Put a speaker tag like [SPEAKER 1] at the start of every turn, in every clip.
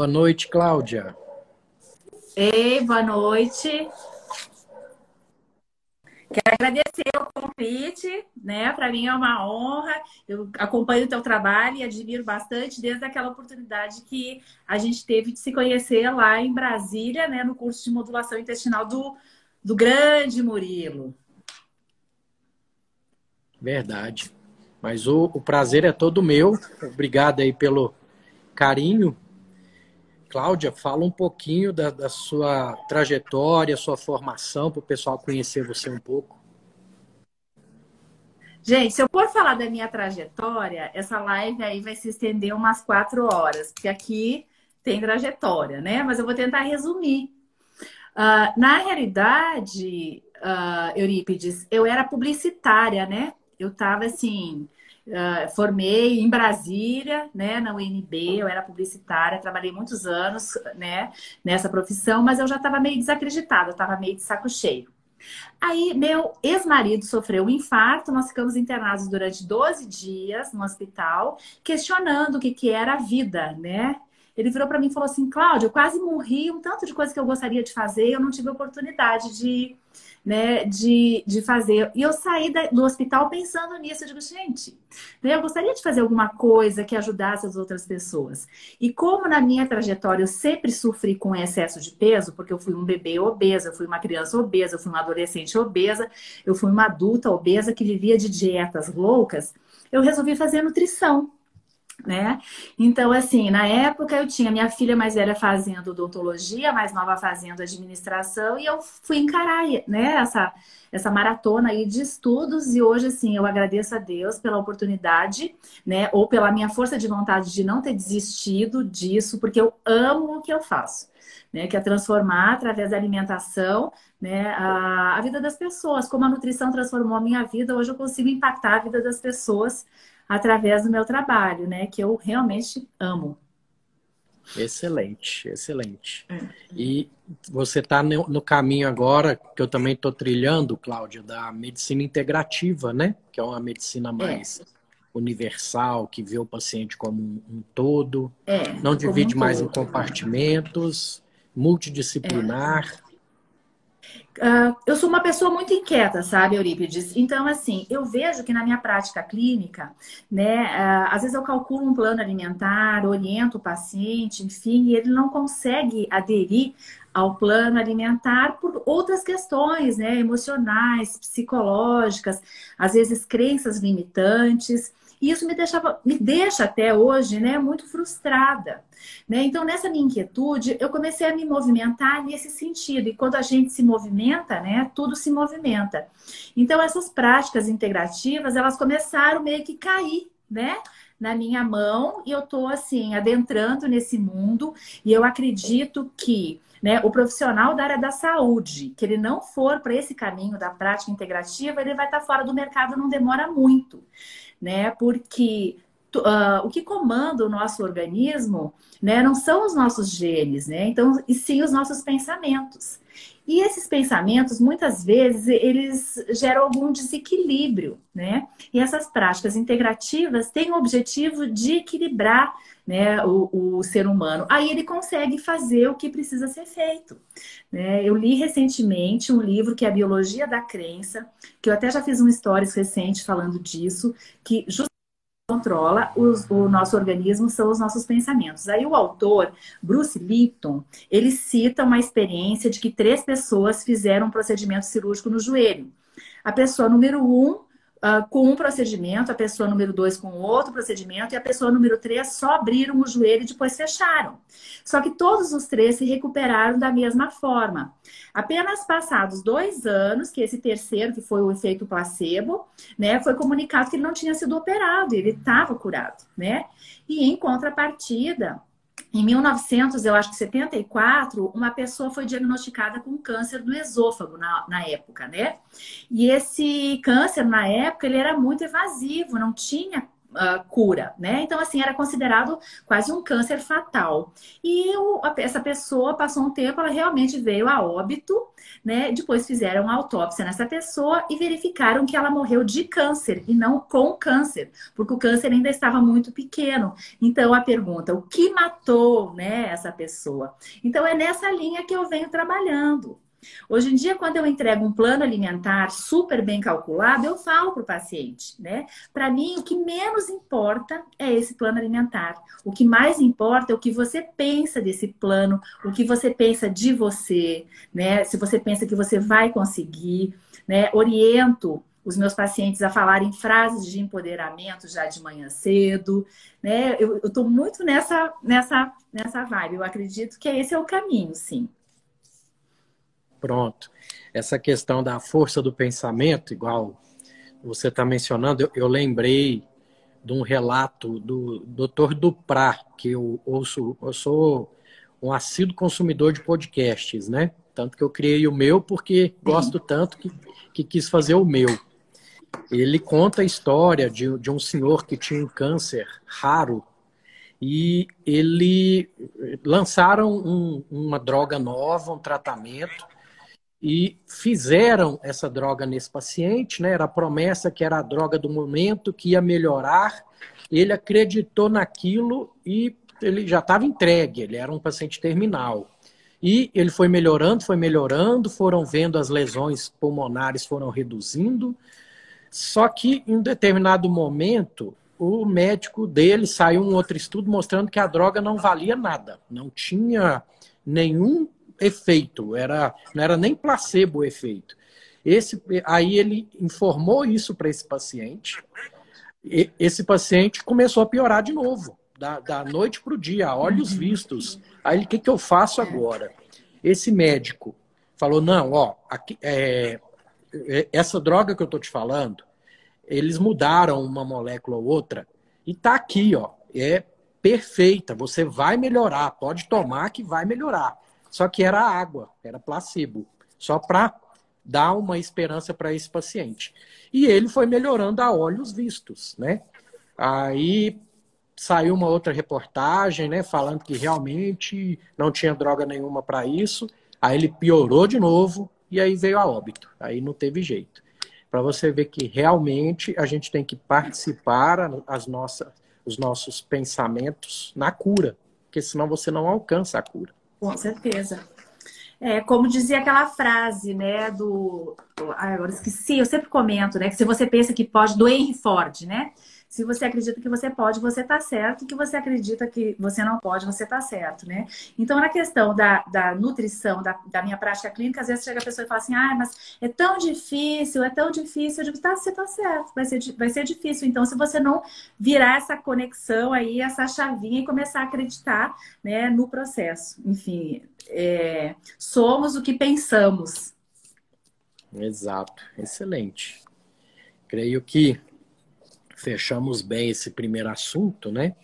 [SPEAKER 1] Boa noite, Cláudia.
[SPEAKER 2] Ei, boa noite. Quero agradecer o convite, né? Para mim é uma honra. Eu acompanho o teu trabalho e admiro bastante desde aquela oportunidade que a gente teve de se conhecer lá em Brasília, né? No curso de modulação intestinal do, do grande Murilo.
[SPEAKER 1] Verdade. Mas o, o prazer é todo meu. Obrigado aí pelo carinho Cláudia, fala um pouquinho da, da sua trajetória, sua formação, para o pessoal conhecer você um pouco.
[SPEAKER 2] Gente, se eu for falar da minha trajetória, essa live aí vai se estender umas quatro horas, porque aqui tem trajetória, né? Mas eu vou tentar resumir. Uh, na realidade, uh, Eurípides, eu era publicitária, né? Eu estava assim, Uh, formei em Brasília, né, na UNB, eu era publicitária, trabalhei muitos anos, né, nessa profissão, mas eu já estava meio desacreditada, estava meio de saco cheio. Aí, meu ex-marido sofreu um infarto, nós ficamos internados durante 12 dias no hospital, questionando o que, que era a vida, né? Ele virou para mim e falou assim: Cláudia, eu quase morri, um tanto de coisa que eu gostaria de fazer, eu não tive oportunidade de, né, de, de fazer. E eu saí da, do hospital pensando nisso. Eu digo, gente, né, eu gostaria de fazer alguma coisa que ajudasse as outras pessoas. E como na minha trajetória eu sempre sofri com excesso de peso, porque eu fui um bebê obeso, eu fui uma criança obesa, eu fui uma adolescente obesa, eu fui uma adulta obesa que vivia de dietas loucas, eu resolvi fazer nutrição né? Então, assim, na época eu tinha minha filha mais velha fazendo odontologia, mais nova fazendo administração, e eu fui encarar, né, essa, essa maratona aí de estudos, e hoje, assim, eu agradeço a Deus pela oportunidade, né, ou pela minha força de vontade de não ter desistido disso, porque eu amo o que eu faço. Né, que é transformar através da alimentação né, a, a vida das pessoas. Como a nutrição transformou a minha vida, hoje eu consigo impactar a vida das pessoas através do meu trabalho, né? Que eu realmente amo.
[SPEAKER 1] Excelente, excelente. É. E você está no, no, caminho agora, que eu também estou trilhando, Cláudia, da medicina integrativa, né? Que é uma medicina é. mais é. universal, que vê o paciente como um, um todo, é, não divide um mais todo. em compartimentos, multidisciplinar.
[SPEAKER 2] Uh, eu sou uma pessoa muito inquieta, sabe, Eurípides? Então, assim, eu vejo que na minha prática clínica, né, uh, às vezes eu calculo um plano alimentar, oriento o paciente, enfim, e ele não consegue aderir ao plano alimentar por outras questões, né, emocionais, psicológicas, às vezes crenças limitantes. E isso me, deixava, me deixa até hoje né, muito frustrada. Né? Então, nessa minha inquietude, eu comecei a me movimentar nesse sentido. E quando a gente se movimenta, né, tudo se movimenta. Então, essas práticas integrativas, elas começaram meio que cair, né? na minha mão e eu estou assim adentrando nesse mundo e eu acredito que né, o profissional da área da saúde, que ele não for para esse caminho da prática integrativa, ele vai estar tá fora do mercado, não demora muito né? Porque uh, o que comanda o nosso organismo, né, não são os nossos genes, né? Então, e sim os nossos pensamentos. E esses pensamentos, muitas vezes, eles geram algum desequilíbrio, né? E essas práticas integrativas têm o objetivo de equilibrar né, o, o ser humano. Aí ele consegue fazer o que precisa ser feito. Né? Eu li recentemente um livro que é a Biologia da Crença, que eu até já fiz um stories recente falando disso, que justamente controla os, o nosso organismo são os nossos pensamentos. Aí o autor, Bruce Lipton, ele cita uma experiência de que três pessoas fizeram um procedimento cirúrgico no joelho. A pessoa número um uh, com um procedimento, a pessoa número dois com outro procedimento, e a pessoa número três só abriram o joelho e depois fecharam. Só que todos os três se recuperaram da mesma forma. Apenas passados dois anos, que esse terceiro, que foi o efeito placebo, né, foi comunicado que ele não tinha sido operado, ele estava curado, né? E em contrapartida, em 1900, eu acho que 74, uma pessoa foi diagnosticada com câncer do esôfago na, na época, né? E esse câncer, na época, ele era muito evasivo, não tinha uh, cura, né? Então, assim, era considerado quase um câncer fatal. E o, a, essa pessoa passou um tempo, ela realmente veio a óbito, né? Depois fizeram uma autópsia nessa pessoa e verificaram que ela morreu de câncer e não com câncer, porque o câncer ainda estava muito pequeno. Então, a pergunta, o que matou, né, essa pessoa? Então, é nessa linha que eu venho trabalhando. Hoje em dia, quando eu entrego um plano alimentar super bem calculado, eu falo para o paciente, né? Para mim, o que menos importa é esse plano alimentar. O que mais importa é o que você pensa desse plano, o que você pensa de você, né? Se você pensa que você vai conseguir, né? Oriento os meus pacientes a falarem frases de empoderamento já de manhã cedo, né? Eu estou muito nessa, nessa, nessa vibe. Eu acredito que esse é o caminho, sim.
[SPEAKER 1] Pronto. Essa questão da força do pensamento, igual você está mencionando, eu, eu, lembrei de um relato do Dr. Duprá, que eu ouço, eu sou um assíduo consumidor de podcasts, né? Tanto que eu criei o meu porque gosto tanto que, que quis fazer o meu. Ele conta a história de, de um senhor que tinha um câncer raro e ele lançaram um, uma droga nova, um tratamento e fizeram essa droga nesse paciente, né? Era a promessa que era a droga do momento, que ia melhorar. Ele acreditou naquilo e ele já estava entregue, ele era um paciente terminal. E ele foi melhorando, foi melhorando, foram vendo as lesões pulmonares foram reduzindo. Só que em um determinado momento, o médico dele saiu um outro estudo mostrando que a droga não valia nada, não tinha nenhum efeito, era, não era nem placebo o efeito. Esse, aí ele informou isso para esse paciente. E esse paciente começou a piorar de novo, da, da noite para o dia, olhos vistos. Aí o que, que eu faço agora? Esse médico falou: não, ó, aqui, é, é essa droga que eu estou te falando, eles mudaram uma molécula ou outra e tá aqui, ó, é perfeita. Você vai melhorar, pode tomar que vai melhorar. Só que era água, era placebo, só para dar uma esperança para esse paciente. E ele foi melhorando a olhos vistos, né? Aí saiu uma outra reportagem, né, falando que realmente não tinha droga nenhuma para isso. Aí ele piorou de novo e aí veio a óbito. Aí não teve jeito. Para você ver que realmente a gente tem que participar as nossas, os nossos pensamentos na cura, porque senão você não alcança a cura.
[SPEAKER 2] Com certeza. É, como dizia aquela frase, né, do... agora esqueci, eu sempre comento, né, que se você pensa que pode, do Henry Ford, né? Se você acredita que você pode, você está certo. Que você acredita que você não pode, você está certo, né? Então, na questão da, da nutrição, da, da, minha prática clínica, às vezes chega a pessoa e fala assim, ah, mas é tão difícil, é tão difícil. Eu digo, tá, você está certo, vai ser, vai ser difícil. Então, se você não virar essa conexão aí, essa chavinha e começar a acreditar né, no processo. Enfim, é, somos o que pensamos.
[SPEAKER 1] Exato, excelente. Creio que fechamos bem esse primeiro assunto, né?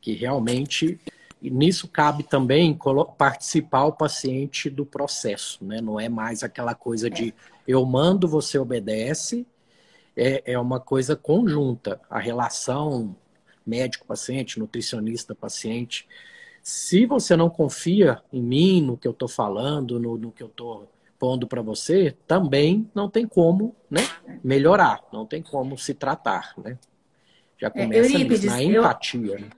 [SPEAKER 1] Que realmente nisso cabe também participar o paciente do processo, né? Não é mais aquela coisa de eu mando, você obedece. É, é uma coisa conjunta. A relação médico-paciente, nutricionista-paciente. Se você não confia em mim, no que eu estou falando, no, no que eu estou pondo para você, também não tem como né, melhorar, não tem como se tratar. Né? Já é, começa é, Eurípides, na empatia. Eu... Né?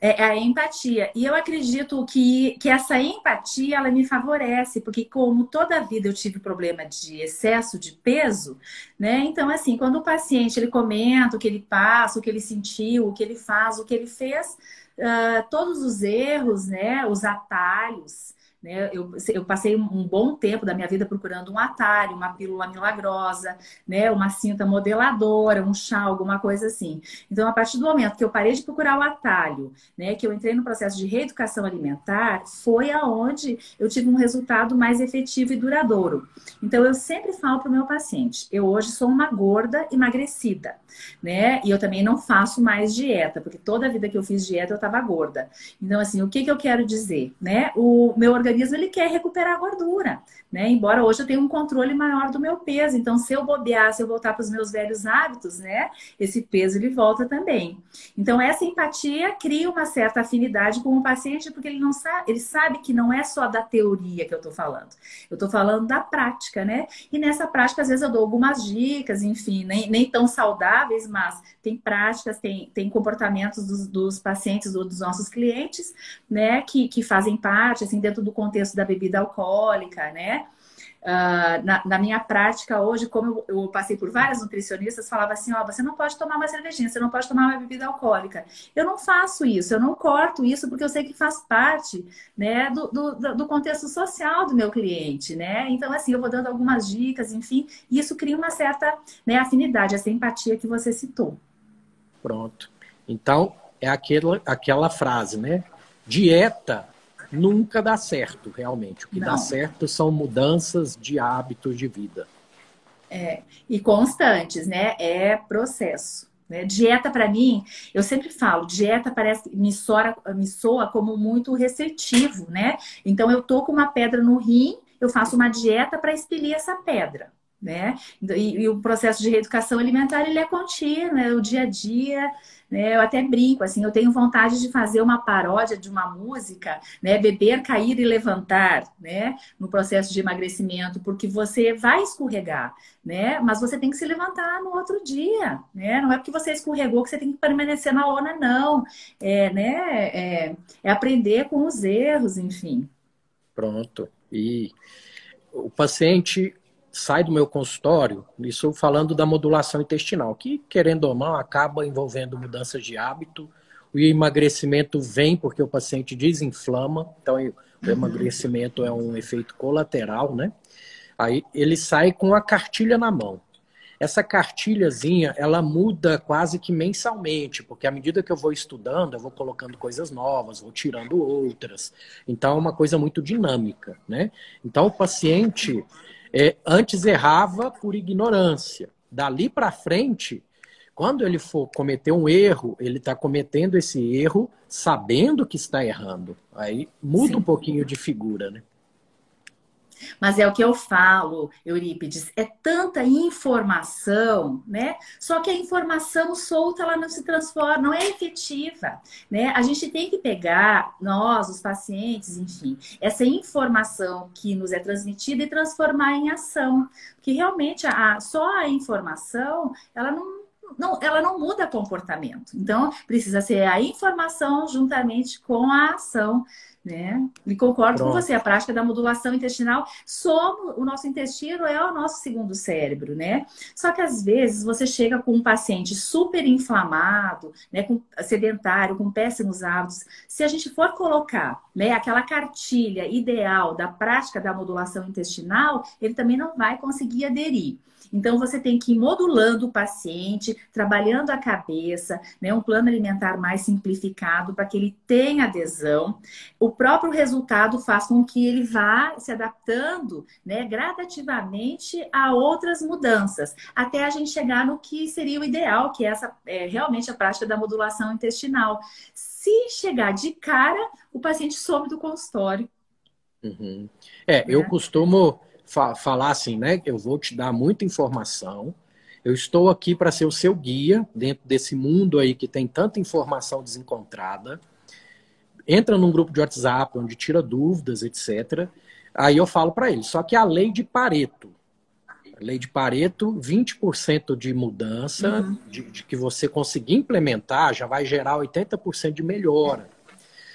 [SPEAKER 2] É, é a empatia. E eu acredito que, que essa empatia ela me favorece, porque como toda a vida eu tive problema de excesso de peso, né? Então, assim, quando o paciente ele comenta o que ele passa, o que ele sentiu, o que ele faz, o que ele fez, uh, todos os erros, né? Os atalhos, Né? Eu, eu passei um bom tempo da minha vida procurando um atalho, uma pílula milagrosa, né? uma cinta modeladora, um chá, alguma coisa assim. Então, a partir do momento que eu parei de procurar o atalho, né? que eu entrei no processo de reeducação alimentar, foi aonde eu tive um resultado mais efetivo e duradouro. Então, eu sempre falo para o meu paciente: eu hoje sou uma gorda emagrecida, né? E eu também não faço mais dieta, porque toda a vida que eu fiz dieta eu estava gorda. Então, assim, o que, que eu quero dizer? Né? O meu organismo ele quer recuperar gordura, né? Embora hoje eu tenha um controle maior do meu peso. Então, se eu bobear, se eu voltar para os meus velhos hábitos, né? Esse peso ele volta também. Então, essa empatia cria uma certa afinidade com o paciente, porque ele não sabe, ele sabe que não é só da teoria que eu estou falando. Eu estou falando da prática, né? E nessa prática, às vezes, eu dou algumas dicas, enfim, nem, nem tão saudáveis, mas tem práticas, tem, tem comportamentos dos, dos pacientes ou dos nossos clientes, né? Que, que fazem parte, assim, dentro do contexto da bebida alcoólica, né? Uh, na, na, minha prática hoje, como eu, eu, passei por várias nutricionistas, falava assim: ó, você não pode tomar uma cervejinha, você não pode tomar uma bebida alcoólica. Eu não faço isso, eu não corto isso porque eu sei que faz parte né, do, do, do contexto social do meu cliente, né? Então, assim, eu vou dando algumas dicas, enfim, e isso cria uma certa né, afinidade, essa empatia que você citou.
[SPEAKER 1] Pronto. Então, é aquela, aquela frase, né? Dieta nunca dá certo, realmente. O que Não. dá certo são mudanças de hábitos de vida.
[SPEAKER 2] É, e constantes, né? É processo. Né? Dieta, para mim, eu sempre falo, dieta parece me soa, me soa como muito restritivo, né? Então, eu tô com uma pedra no rim, eu faço uma dieta para expelir essa pedra. Né? E, e, o processo de reeducação alimentar ele é contínuo, é o dia a dia, né? Eu até brinco, assim, eu tenho vontade de fazer uma paródia de uma música, né? Beber, cair e levantar, né? No processo de emagrecimento, porque você vai escorregar, né? Mas você tem que se levantar no outro dia, né? Não é porque você escorregou que você tem que permanecer na lona, não. É, né? É, é aprender com os erros, enfim.
[SPEAKER 1] Pronto. E o paciente sai do meu consultório, isso falando da modulação intestinal, que, querendo ou não, acaba envolvendo mudanças de hábito. O emagrecimento vem porque o paciente desinflama, então o emagrecimento é um efeito colateral, né? Aí ele sai com a cartilha na mão. Essa cartilhazinha, ela muda quase que mensalmente, porque à medida que eu vou estudando, eu vou colocando coisas novas, vou tirando outras. Então é uma coisa muito dinâmica, né? Então o paciente, é, antes errava por ignorância. Dali para frente, quando ele for cometer um erro, ele está cometendo esse erro sabendo que está errando. Aí muda Sim. um pouquinho de figura, né?
[SPEAKER 2] Mas é o que eu falo, Eurípides, é tanta informação, né? Só que a informação solta ela não se transforma, não é efetiva, né? A gente tem que pegar nós, os pacientes, enfim, essa informação que nos é transmitida e transformar em ação, que realmente a, só a informação, ela não não, ela não muda comportamento. Então, precisa ser a informação juntamente com a ação né? E concordo Pronto. com você, a prática da modulação intestinal, somos, o nosso intestino é o nosso segundo cérebro, né? Só que às vezes você chega com um paciente super inflamado, né, com sedentário, com péssimos hábitos, se a gente for colocar, né, aquela cartilha ideal da prática da modulação intestinal, ele também não vai conseguir aderir. Então, você tem que ir modulando o paciente, trabalhando a cabeça, né, um plano alimentar mais simplificado para que ele tenha adesão. O próprio resultado faz com que ele vá se adaptando né, gradativamente a outras mudanças, até a gente chegar no que seria o ideal, que é essa é, realmente a prática da modulação intestinal. Se chegar de cara, o paciente some do consultório.
[SPEAKER 1] Uhum. É, eu né? costumo fa falar assim, né? Eu vou te dar muita informação. Eu estou aqui para ser o seu guia dentro desse mundo aí que tem tanta informação desencontrada. Entra num grupo de WhatsApp onde tira dúvidas, etc. Aí eu falo para ele. Só que a lei de Pareto, a lei de Pareto, 20% de mudança, uhum. de, de, que você conseguir implementar, já vai gerar 80% de melhora.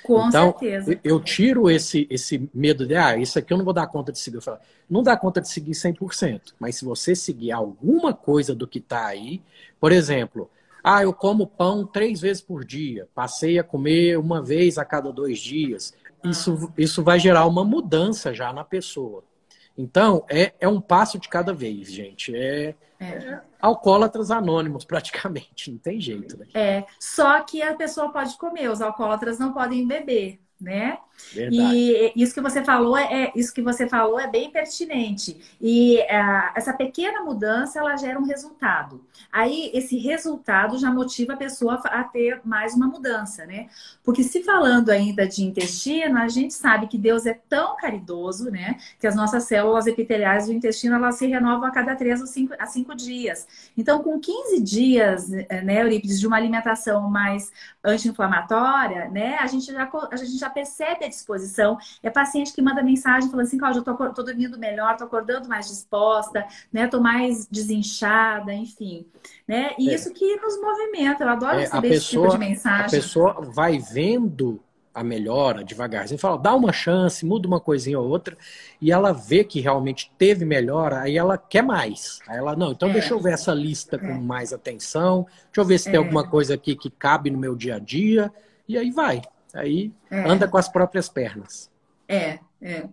[SPEAKER 2] Com então, certeza.
[SPEAKER 1] Eu tiro esse, esse medo de, ah, isso aqui eu não vou dar conta de seguir. Eu falo, não dá conta de seguir 100%, mas se você seguir alguma coisa do que está aí, por exemplo, ah, eu como pão três vezes por dia, passei a comer uma vez a cada dois dias. isso, isso vai gerar uma mudança já na pessoa. Então, é, é um passo de cada vez, gente. É, é. é alcoólatras anônimos, praticamente. Não tem jeito, né?
[SPEAKER 2] É. Só que a pessoa pode comer, os alcoólatras não podem beber né? Verdade. E isso que você falou é, é isso que você falou é bem pertinente. E uh, essa pequena mudança ela gera um resultado. Aí esse resultado já motiva a pessoa a ter mais uma mudança, né? Porque se falando ainda de intestino, a gente sabe que Deus é tão caridoso, né? Que as nossas células epiteliais do intestino elas se renovam a cada três a cinco dias. Então, com 15 dias, né, Eurípides, de uma alimentação mais anti-inflamatória, né? A gente já a gente já percebe a disposição. É paciente que manda mensagem falando assim, Cláudia, eu tô, tô dormindo melhor, tô acordando mais disposta, né? Tô mais desinchada, enfim. Né? E é. isso que nos movimenta. Eu adoro é, receber esse tipo de mensagem.
[SPEAKER 1] A pessoa vai vendo a melhora devagarzinho, fala, dá uma chance, muda uma coisinha ou outra, e ela vê que realmente teve melhora, aí ela quer mais. Aí ela, não, então é. deixa eu ver essa lista com é. mais atenção, deixa eu ver se tem é. alguma coisa aqui que cabe no meu dia a dia, e aí vai. Aí é. anda com as próprias pernas.
[SPEAKER 2] É, é.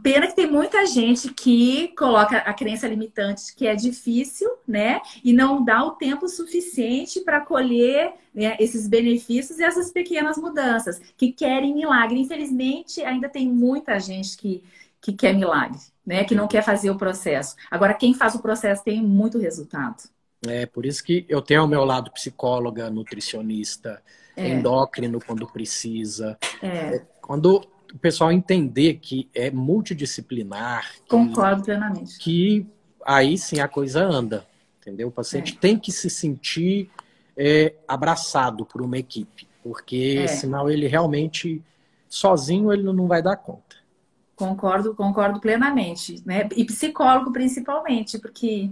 [SPEAKER 2] Pena que tem muita gente que coloca a crença limitante que é difícil, né? E não dá o tempo suficiente para colher né, esses benefícios e essas pequenas mudanças, que querem milagre. Infelizmente, ainda tem muita gente que, que quer milagre, né? Que não quer fazer o processo. Agora, quem faz o processo tem muito resultado.
[SPEAKER 1] É, por isso que eu tenho ao meu lado psicóloga, nutricionista, é. endócrino quando precisa. É. é. Quando o pessoal entender que é multidisciplinar. Que,
[SPEAKER 2] Concordo plenamente.
[SPEAKER 1] Que aí sim a coisa anda, entendeu? O paciente é. tem que se sentir é, abraçado por uma equipe, porque senão ele realmente, sozinho, ele não vai dar conta.
[SPEAKER 2] Concordo, concordo plenamente, né? E psicólogo principalmente, porque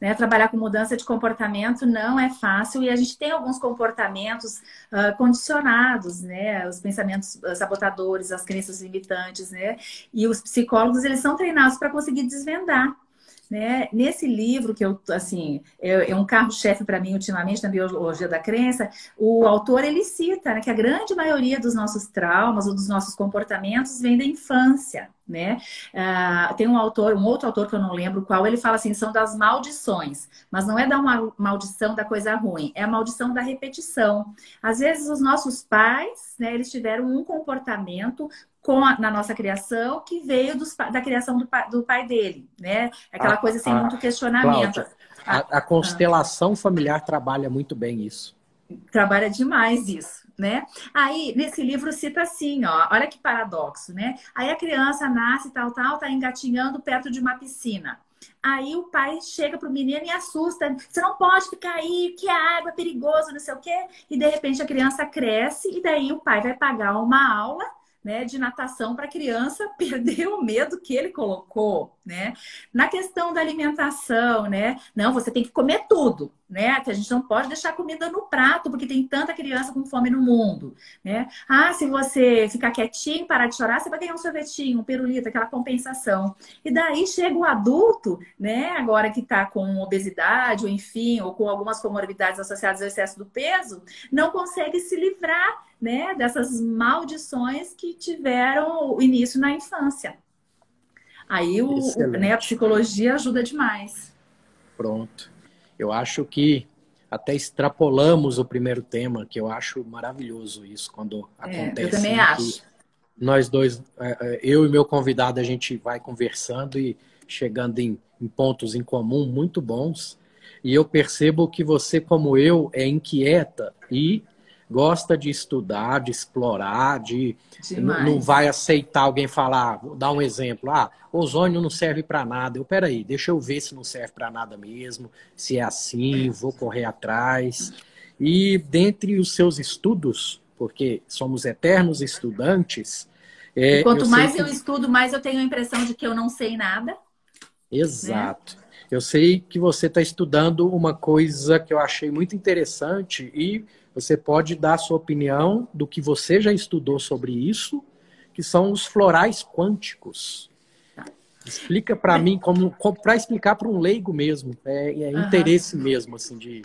[SPEAKER 2] né? Trabalhar com mudança de comportamento não é fácil e a gente tem alguns comportamentos uh, condicionados, né? Os pensamentos sabotadores, as crenças limitantes, né? E os psicólogos, eles são treinados para conseguir desvendar né? Nesse livro, que eu, assim, é, é um carro-chefe para mim ultimamente na Biologia da Crença, o autor ele cita né, que a grande maioria dos nossos traumas ou dos nossos comportamentos vem da infância. Né? Uh, tem um autor, um outro autor que eu não lembro qual, ele fala assim, são das maldições, mas não é da uma maldição da coisa ruim, é a maldição da repetição. Às vezes os nossos pais, né, eles tiveram um comportamento com a, na nossa criação que veio dos, da criação do pai, do pai dele, né? Aquela a, coisa sem a, muito questionamento.
[SPEAKER 1] Cláudia, a, constelação familiar trabalha muito bem isso.
[SPEAKER 2] Trabalha demais isso. Né? Aí, nesse livro cita assim, ó, olha que paradoxo, né? Aí a criança nasce, tal, tal, tá engatinhando perto de uma piscina. Aí o pai chega pro menino e assusta. Você não pode ficar aí, que a água é perigoso, não sei o quê. E de repente a criança cresce e daí o pai vai pagar uma aula né, de natação para a criança perder o medo que ele colocou, né? Na questão da alimentação, né? Não, você tem que comer tudo né? Que a gente não pode deixar comida no prato, porque tem tanta criança com fome no mundo, né? Ah, se você ficar quietinho, parar de chorar, você vai ganhar um sorvetinho, um pirulito, aquela compensação. E daí chega o adulto, né? Agora que está com obesidade, ou enfim, ou com algumas comorbidades associadas ao excesso do peso, não consegue se livrar, né? Dessas maldições que tiveram o início na infância. Aí o, né, a psicologia ajuda demais.
[SPEAKER 1] Pronto. Eu acho que até extrapolamos o primeiro tema, que eu acho maravilhoso isso quando é, acontece.
[SPEAKER 2] Eu também acho.
[SPEAKER 1] Nós dois, é, é, eu e meu convidado, a gente vai conversando e chegando em, em pontos em comum muito bons. E eu percebo que você, como eu, é inquieta e gosta de estudar, de explorar, de não vai aceitar alguém falar, vou dar um exemplo, ah, ozônio não serve para nada. Eu peraí, deixa eu ver se não serve para nada mesmo, se é assim, vou correr atrás. E dentre os seus estudos, porque somos eternos estudantes.
[SPEAKER 2] É, quanto eu mais que... eu estudo, mais eu tenho a impressão de que eu não sei nada.
[SPEAKER 1] Exato. Né? Eu sei que você está estudando uma coisa que eu achei muito interessante e você pode dar a sua opinião do que você já estudou sobre isso, que são os florais quânticos. Explica para mim como, para explicar para um leigo mesmo, é, é interesse uhum. mesmo assim de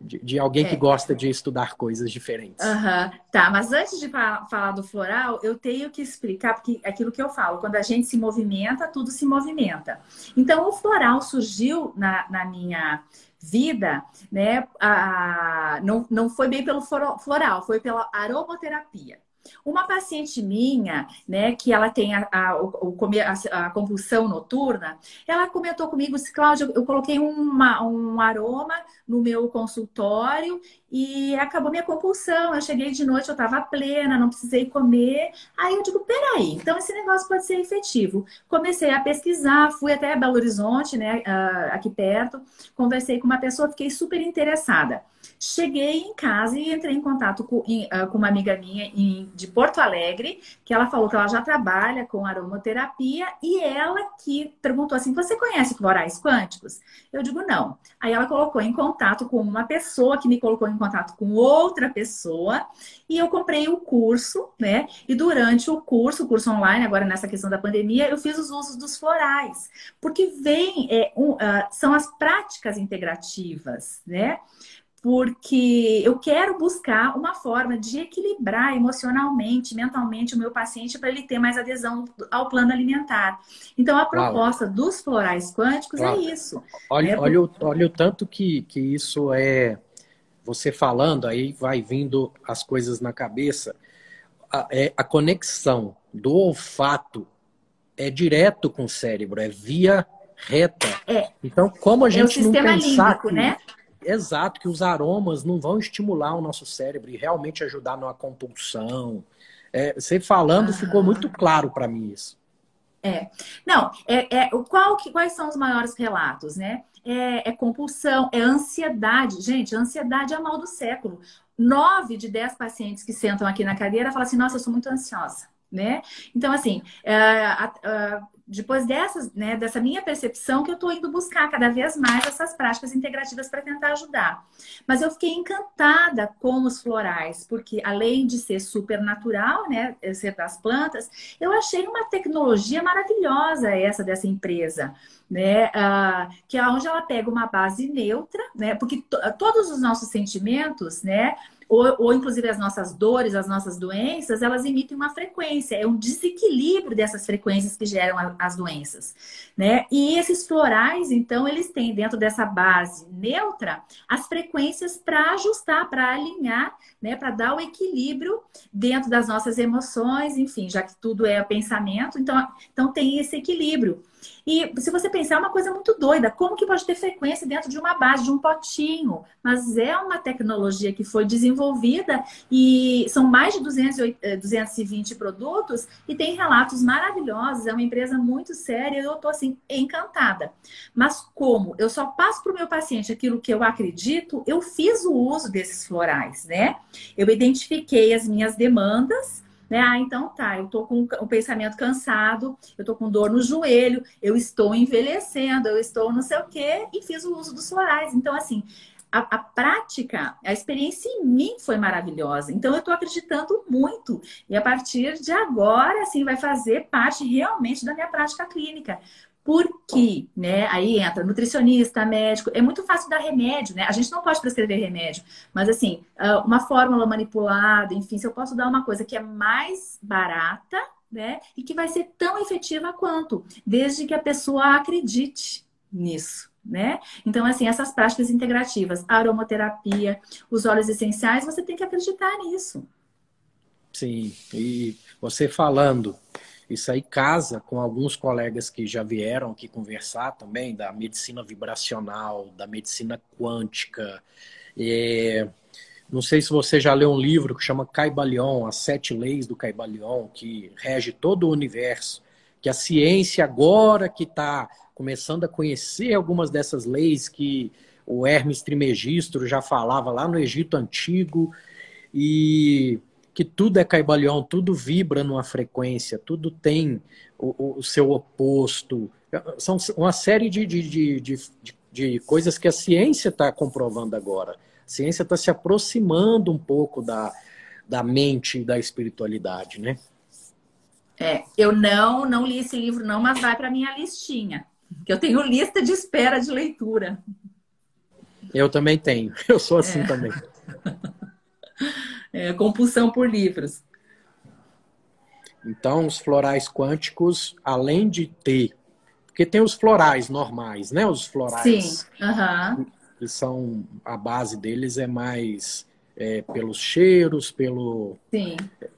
[SPEAKER 1] de, de alguém é. que gosta de estudar coisas diferentes.
[SPEAKER 2] Uhum. Tá, mas antes de falar do floral, eu tenho que explicar, porque aquilo que eu falo, quando a gente se movimenta, tudo se movimenta. Então, o floral surgiu na, na minha vida, né? A, não, não foi bem pelo floral, foi pela aromaterapia. Uma paciente minha, né, que ela tem a, a, a, a compulsão noturna, ela comentou comigo, Cláudia, eu coloquei uma, um aroma no meu consultório e acabou minha compulsão. Eu cheguei de noite, eu estava plena, não precisei comer. Aí eu digo, peraí, então esse negócio pode ser efetivo. Comecei a pesquisar, fui até Belo Horizonte, né, aqui perto, conversei com uma pessoa, fiquei super interessada. Cheguei em casa e entrei em contato com, uh, com uma amiga minha em, de Porto Alegre, que ela falou que ela já trabalha com aromaterapia e ela que perguntou assim: Você conhece florais quânticos? Eu digo não. Aí ela colocou em contato com uma pessoa que me colocou em contato com outra pessoa e eu comprei o curso, né? E durante o curso, o curso online, agora nessa questão da pandemia, eu fiz os usos dos florais, porque vem, é, um, uh, são as práticas integrativas, né? Porque eu quero buscar uma forma de equilibrar emocionalmente, mentalmente o meu paciente para ele ter mais adesão ao plano alimentar. Então, a proposta claro. dos florais quânticos é claro. é isso.
[SPEAKER 1] Olha, é... olha, o, olha o tanto que, que isso é. Você falando, aí vai vindo as coisas na cabeça. A, é, a conexão do olfato é direto com o cérebro, é via reta. É. Então, como a gente é o não pensar límbico, que, né? Exato, que os aromas não vão estimular o nosso cérebro e realmente ajudar numa compulsão. É, você falando, ficou muito claro para mim isso.
[SPEAKER 2] É. Não, é, é, qual, que, quais são os maiores relatos, né? É, é, compulsão, é ansiedade. Gente, ansiedade é mal do século. Nove de dez pacientes que sentam aqui na cadeira falam assim, nossa, eu sou muito ansiosa, né? Então, assim, é, depois dessas, né, dessa minha percepção que eu estou indo buscar cada vez mais essas práticas integrativas para tentar ajudar. Mas eu fiquei encantada com os florais, porque além de ser super natural, né, ser das plantas, eu achei uma tecnologia maravilhosa essa dessa empresa, né, uh, que é onde ela pega uma base neutra, né, porque todos os nossos sentimentos, né, ou, ou inclusive as nossas dores, as nossas doenças, elas emitem uma frequência, é um desequilíbrio dessas frequências que geram a, as doenças, né? E esses florais, então, eles têm dentro dessa base neutra as frequências para ajustar, para alinhar, né? Para dar o equilíbrio dentro das nossas emoções, enfim, já que tudo é pensamento, então, então tem esse equilíbrio. E se você pensar, é uma coisa muito doida. Como que pode ter frequência dentro de uma base, de um potinho? Mas é uma tecnologia que foi desenvolvida e são mais de 200, 220 eh, produtos e tem relatos maravilhosos. É uma empresa muito séria e eu estou, assim, encantada. Mas como eu só passo para o meu paciente aquilo que eu acredito, eu fiz o uso desses florais, né? Eu identifiquei as minhas demandas né? Ah, então tá, eu tô com o pensamento cansado, eu tô com dor no joelho, eu estou envelhecendo, eu estou não sei o quê, e fiz o uso dos florais. Então, assim, a, a, prática, a experiência em mim foi maravilhosa. Então, eu estou acreditando muito. E a partir de agora, assim, vai fazer parte realmente da minha prática clínica. Porque, né? Aí entra nutricionista, médico. É muito fácil dar remédio, né? A gente não pode prescrever remédio, mas assim, ah, uma fórmula manipulada, enfim, se eu posso dar uma coisa que é mais barata, né? E que vai ser tão efetiva quanto, desde que a pessoa acredite nisso. Né? Então, assim, essas práticas integrativas, aromaterapia, os óleos essenciais, você tem que acreditar nisso.
[SPEAKER 1] Sim, e você falando isso aí casa com alguns colegas que já vieram aqui conversar também da medicina vibracional, da medicina quântica. É, não sei se você já leu um livro que chama Caibalion, As Sete Leis do Caibalion, que rege todo o universo. Que a ciência agora que está começando a conhecer algumas dessas leis que o Hermes Trismegisto já falava lá no Egito Antigo. E que tudo é caibalion, tudo vibra numa frequência, tudo tem o, o seu oposto. São uma série de, de, de, de, coisas que a ciência está comprovando agora. A ciência está se aproximando um pouco da, da mente e da espiritualidade, né?
[SPEAKER 2] É, eu não, não li esse livro não, mas vai para minha listinha, que eu tenho lista de espera de leitura.
[SPEAKER 1] Eu também tenho. Eu sou assim
[SPEAKER 2] é.
[SPEAKER 1] também.
[SPEAKER 2] É, compulsão por livros.
[SPEAKER 1] Então, os florais quânticos, além de ter. Porque tem os florais normais, né? Os florais.
[SPEAKER 2] Sim. Uhum.
[SPEAKER 1] Que são. A base deles é mais é, pelos cheiros, pelo.
[SPEAKER 2] Sim.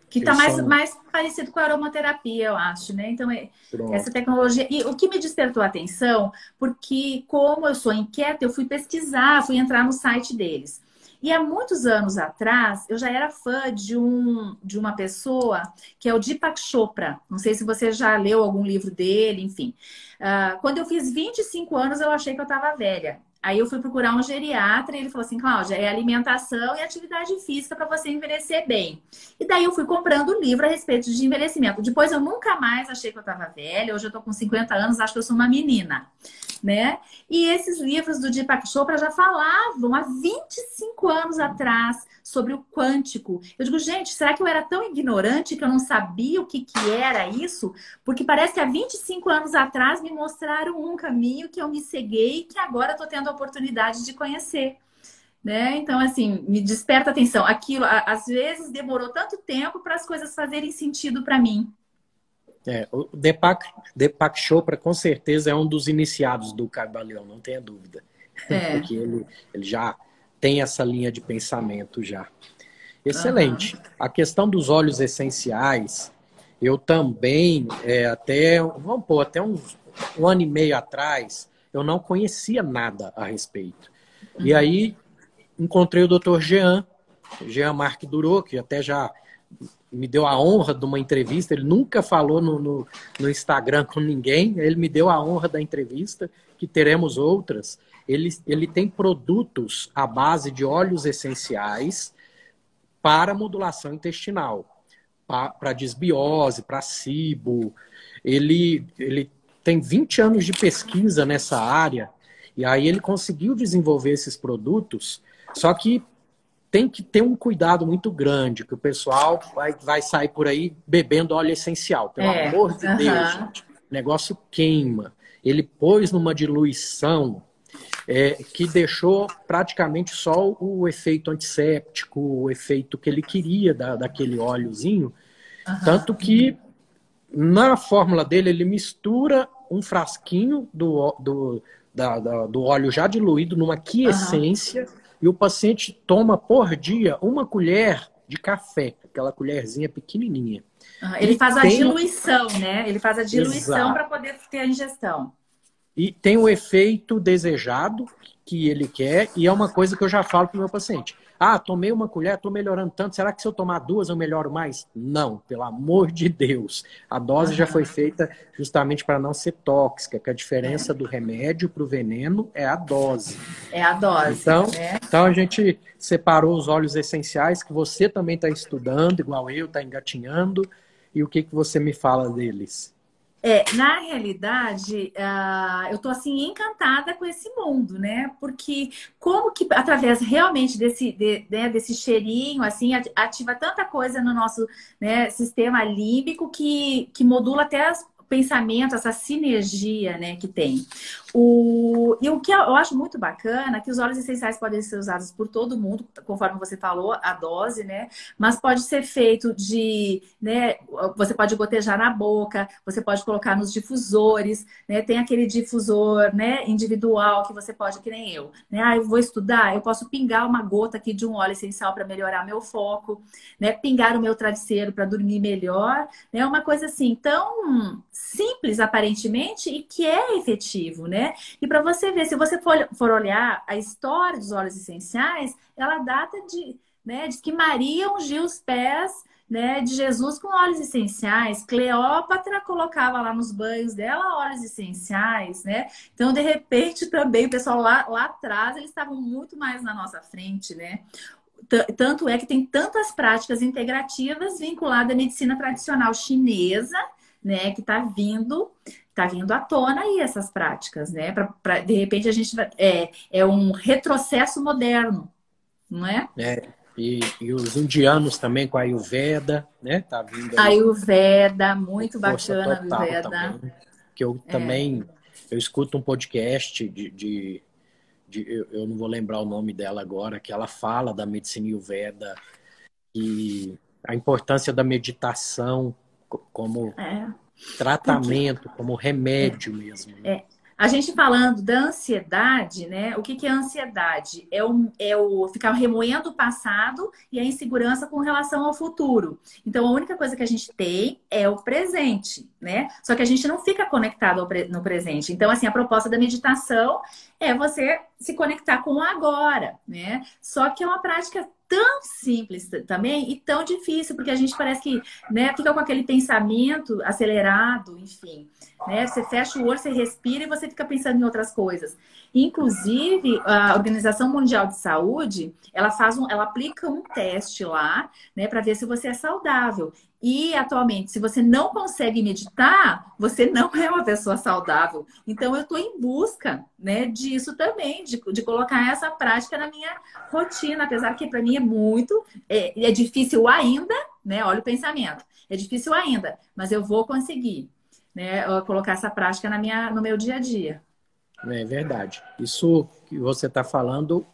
[SPEAKER 2] Que está mais, são... mais parecido com a aromaterapia, eu acho, né? Então, é, essa tecnologia. E o que me despertou a atenção, porque, como eu sou inquieta, eu fui pesquisar, fui entrar no site deles. E há muitos anos atrás, eu já era fã de, um, de uma pessoa que é o Deepak Chopra. Não sei se você já leu algum livro dele, enfim. Uh, quando eu fiz 25 anos, eu achei que eu estava velha. Aí eu fui procurar um geriatra e ele falou assim, Cláudia, é alimentação e atividade física para você envelhecer bem. E daí eu fui comprando o livro a respeito de envelhecimento. Depois eu nunca mais achei que eu estava velha. Hoje eu estou com 50 anos, acho que eu sou uma menina né? E esses livros do Deepak Chopra já falavam há 25 anos atrás sobre o quântico. Eu digo, gente, será que eu era tão ignorante que eu não sabia o que, que era isso? Porque parece que há 25 anos atrás me mostraram um caminho que eu me ceguei e que agora estou tendo oportunidade de conhecer. Né? Então, assim, me desperta atenção. Aquilo, às vezes, demorou tanto tempo para as coisas fazerem sentido para mim.
[SPEAKER 1] É, o Deepak, Deepak Chopra com certeza é um dos iniciados do Cabaleão, não tenha dúvida. É. Porque ele, ele já tem essa linha de pensamento já. Excelente. Uhum. A questão dos óleos essenciais, eu também, é, até, vamos pôr, até uns, um ano e meio atrás, eu não conhecia nada a respeito. Uhum. E aí, encontrei o Dr. Jean, Jean Marc Durou, que até já me deu a honra de uma entrevista. Ele nunca falou no, no, no, Instagram com ninguém. Ele me deu a honra da entrevista, que teremos outras. Ele, ele tem produtos à base de óleos essenciais para modulação intestinal, para desbiose, para cibo. Ele, ele tem 20 anos de pesquisa nessa área. E aí ele conseguiu desenvolver esses produtos, só que tem que ter um cuidado muito grande, que o pessoal vai, vai sair por aí bebendo óleo essencial. Pelo é, amor de uh -huh. Deus, gente. O negócio queima. Ele pôs numa diluição é, que deixou praticamente só o efeito antisséptico, o efeito que ele queria da, daquele óleozinho. Uh -huh. Tanto que na fórmula dele ele mistura um frasquinho do, do, da, da, do óleo já diluído numa quiescência. Uh -huh e o paciente toma por dia uma colher de café, aquela colherzinha pequenininha.
[SPEAKER 2] Uhum. Ele e faz a diluição, né? Ele faz a diluição para poder ter a ingestão.
[SPEAKER 1] E tem o efeito desejado que ele quer, e é uma coisa que eu já falo para o meu paciente. Ah, tomei uma colher, estou melhorando tanto. Será que se eu tomar duas eu melhoro mais? Não, pelo amor de Deus. A dose já foi feita justamente para não ser tóxica, que a diferença é. do remédio para o veneno é a dose.
[SPEAKER 2] É a dose.
[SPEAKER 1] Então, né? então a gente separou os óleos essenciais que você também está estudando, igual eu, está engatinhando. E o que, que você me fala deles?
[SPEAKER 2] É, na realidade, uh, eu tô assim encantada com esse mundo, né? Porque como que através realmente desse, de, né, desse cheirinho, assim, ativa tanta coisa no nosso né, sistema límbico que, que modula até as pensamento, essa sinergia né, que tem. O, e o que eu acho muito bacana é que os óleos essenciais podem ser usados por todo mundo, conforme você falou, a dose, né? Mas pode ser feito de, né? Você pode gotejar na boca, você pode colocar nos difusores, né? Tem aquele difusor, né? Individual que você pode, que nem eu, né? Ah, eu vou estudar, eu posso pingar uma gota aqui de um óleo essencial para melhorar meu foco, né? Pingar o meu travesseiro para dormir melhor, né? É uma coisa assim tão simples aparentemente e que é efetivo, né? E para você ver, se você for, for olhar a história dos óleos essenciais, ela data de, né, diz que Maria ungiu os pés né, de Jesus com óleos essenciais. Cleópatra colocava lá nos banhos dela óleos essenciais, né? Então, de repente, também o pessoal lá, lá atrás, eles estavam muito mais na nossa frente, né? Tanto é que tem tantas práticas integrativas vinculadas à medicina tradicional chinesa né, que está vindo, tá vindo à tona aí essas práticas, né? Pra, pra, de repente a gente vai, é, é um retrocesso moderno, não é?
[SPEAKER 1] É. E, e, os indianos também com a Ayurveda, né? Tá vindo
[SPEAKER 2] aí. Ayurveda, muito bacana a Ayurveda.
[SPEAKER 1] Também, que eu é. também eu escuto um podcast de, de, de, eu, eu, não vou lembrar o nome dela agora, que ela fala da medicina Ayurveda e a importância da meditação como é. Tratamento, como remédio mesmo.
[SPEAKER 2] Né? É. A gente falando da ansiedade, né? O que, que é ansiedade? É o, é o ficar remoendo o passado e a insegurança com relação ao futuro. Então, a única coisa que a gente tem é o presente, né? Só que a gente não fica conectado no presente. Então, assim, a proposta da meditação é você se conectar com o agora, né? Só que é uma prática tão simples também e tão difícil, porque a gente parece que né, fica com aquele pensamento acelerado, enfim. Né? Você fecha o olho, você respira e você fica pensando em outras coisas. Inclusive, a Organização Mundial de Saúde, ela faz um, ela aplica um teste lá, né, para ver se você é saudável. E atualmente, se você não consegue meditar, você não é uma pessoa saudável. Então, eu estou em busca né, disso também, de, de colocar essa prática na minha rotina, apesar que para mim é muito, é, é difícil ainda, né? Olha o pensamento, é difícil ainda, mas eu vou conseguir, né? Colocar essa prática na minha, no meu dia a dia.
[SPEAKER 1] É verdade. Isso que você está falando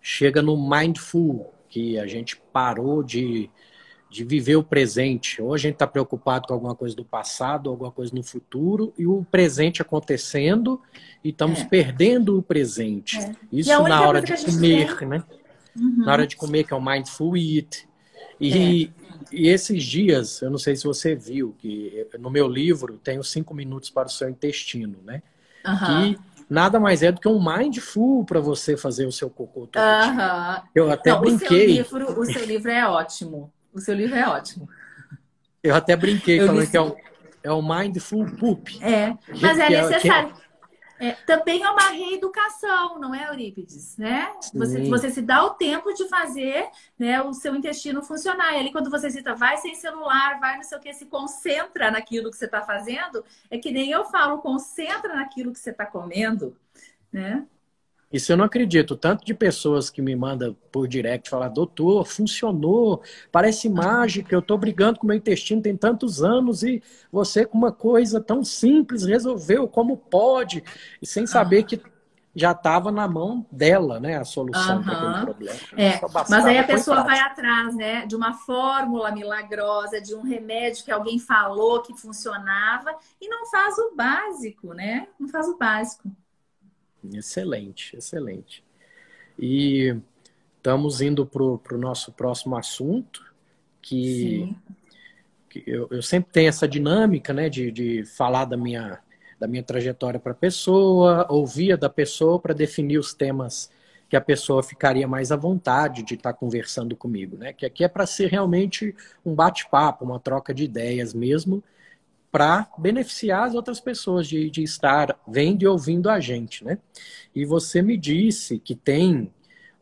[SPEAKER 1] chega no mindful, que a gente parou de de viver o presente. Ou a gente está preocupado com alguma coisa do passado, alguma coisa no futuro, e o presente acontecendo, e estamos é. perdendo o presente. É. Isso na hora de comer, tem... né? Uhum. Na hora de comer, que é o Mindful Eat. E, é. e esses dias, eu não sei se você viu, que no meu livro tem os cinco minutos para o seu intestino, né? Uhum. Que nada mais é do que um mindful para você fazer o seu cocô todo
[SPEAKER 2] uhum. Eu até não, brinquei. O seu, livro, o seu livro é ótimo. O seu livro é ótimo.
[SPEAKER 1] Eu até brinquei eu falando que é um, é um mindful poop.
[SPEAKER 2] É, mas é, é necessário. É, também é uma reeducação, não é, Eurípides? Né? Você, você se dá o tempo de fazer né, o seu intestino funcionar. E ali, quando você cita, vai sem celular, vai não sei o que, se concentra naquilo que você está fazendo, é que nem eu falo, concentra naquilo que você está comendo. Né?
[SPEAKER 1] Isso eu não acredito. Tanto de pessoas que me mandam por direct falar, doutor, funcionou, parece mágica, eu estou brigando com meu intestino tem tantos anos e você com uma coisa tão simples resolveu, como pode? E sem saber que já estava na mão dela, né, a solução uhum. para problema.
[SPEAKER 2] É, mas aí a pessoa vai atrás, né, de uma fórmula milagrosa, de um remédio que alguém falou que funcionava e não faz o básico, né? Não faz o básico.
[SPEAKER 1] Excelente, excelente. E estamos indo para o nosso próximo assunto, que, que eu, eu, sempre tenho essa dinâmica né, de, de falar da minha, da minha trajetória para a pessoa, ouvir da pessoa para definir os temas que a pessoa ficaria mais à vontade de estar tá conversando comigo, né? Que aqui é para ser realmente um bate-papo, uma troca de ideias mesmo, para beneficiar as outras pessoas de, de estar vendo e ouvindo a gente, né? E você me disse que tem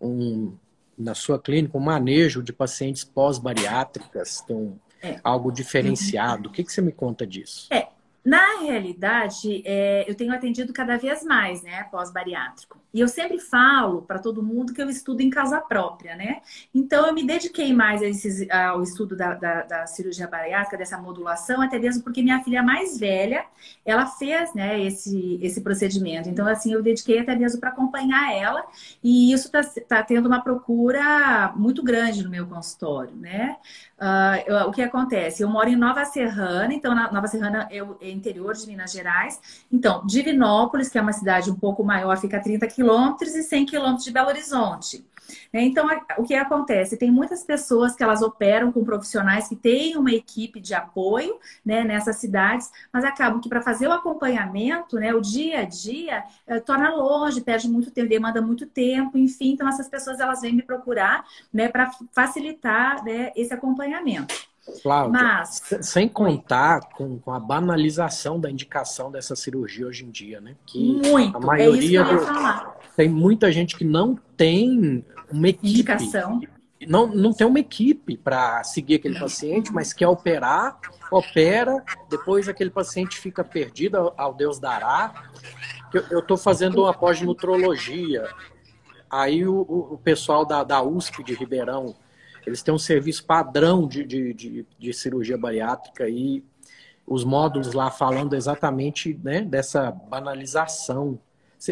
[SPEAKER 1] um, na sua clínica um manejo de pacientes pós-bariátricas, tem um, é. algo diferenciado. O que, que você me conta disso?
[SPEAKER 2] É, na realidade, é, eu tenho atendido cada vez mais, né, pós-bariátrico. E eu sempre falo para todo mundo que eu estudo em casa própria, né? Então, eu me dediquei mais esses, ao estudo da, da, da, cirurgia bariátrica, dessa modulação, até mesmo porque minha filha mais velha, ela fez, né, esse, esse procedimento. Então, assim, eu dediquei até mesmo para acompanhar ela. E isso está tá tendo uma procura muito grande no meu consultório, né? Uh, eu, o que acontece? Eu moro em Nova Serrana, então Nova Serrana é o interior de Minas Gerais. Então, Divinópolis, que é uma cidade um pouco maior, fica a 30 quilômetros e 100 quilômetros de Belo Horizonte. Né? Então, o que acontece? Tem muitas pessoas que elas operam com profissionais que têm uma equipe de apoio né, nessas cidades, mas acabam que para fazer o acompanhamento, né, o dia a dia, é, torna longe, perde muito tempo, demanda muito tempo, enfim. Então, essas pessoas elas vêm me procurar né, para facilitar né, esse acompanhamento.
[SPEAKER 1] Cláudia, Mas... sem contar com, com, a banalização da indicação dessa cirurgia hoje em dia, né?
[SPEAKER 2] Que Muito, a maioria é isso que eu ia falar.
[SPEAKER 1] tem muita gente que não tem uma equipe.
[SPEAKER 2] Indicação.
[SPEAKER 1] Não, não tem uma equipe para seguir aquele paciente, mas quer operar, opera, depois aquele paciente fica perdido ao Deus dará. Eu estou fazendo uma pós-nutrologia. Aí o, o, pessoal da, da USP de Ribeirão eles têm um serviço padrão de, de, de, de cirurgia bariátrica e os módulos lá falando exatamente né, dessa banalização.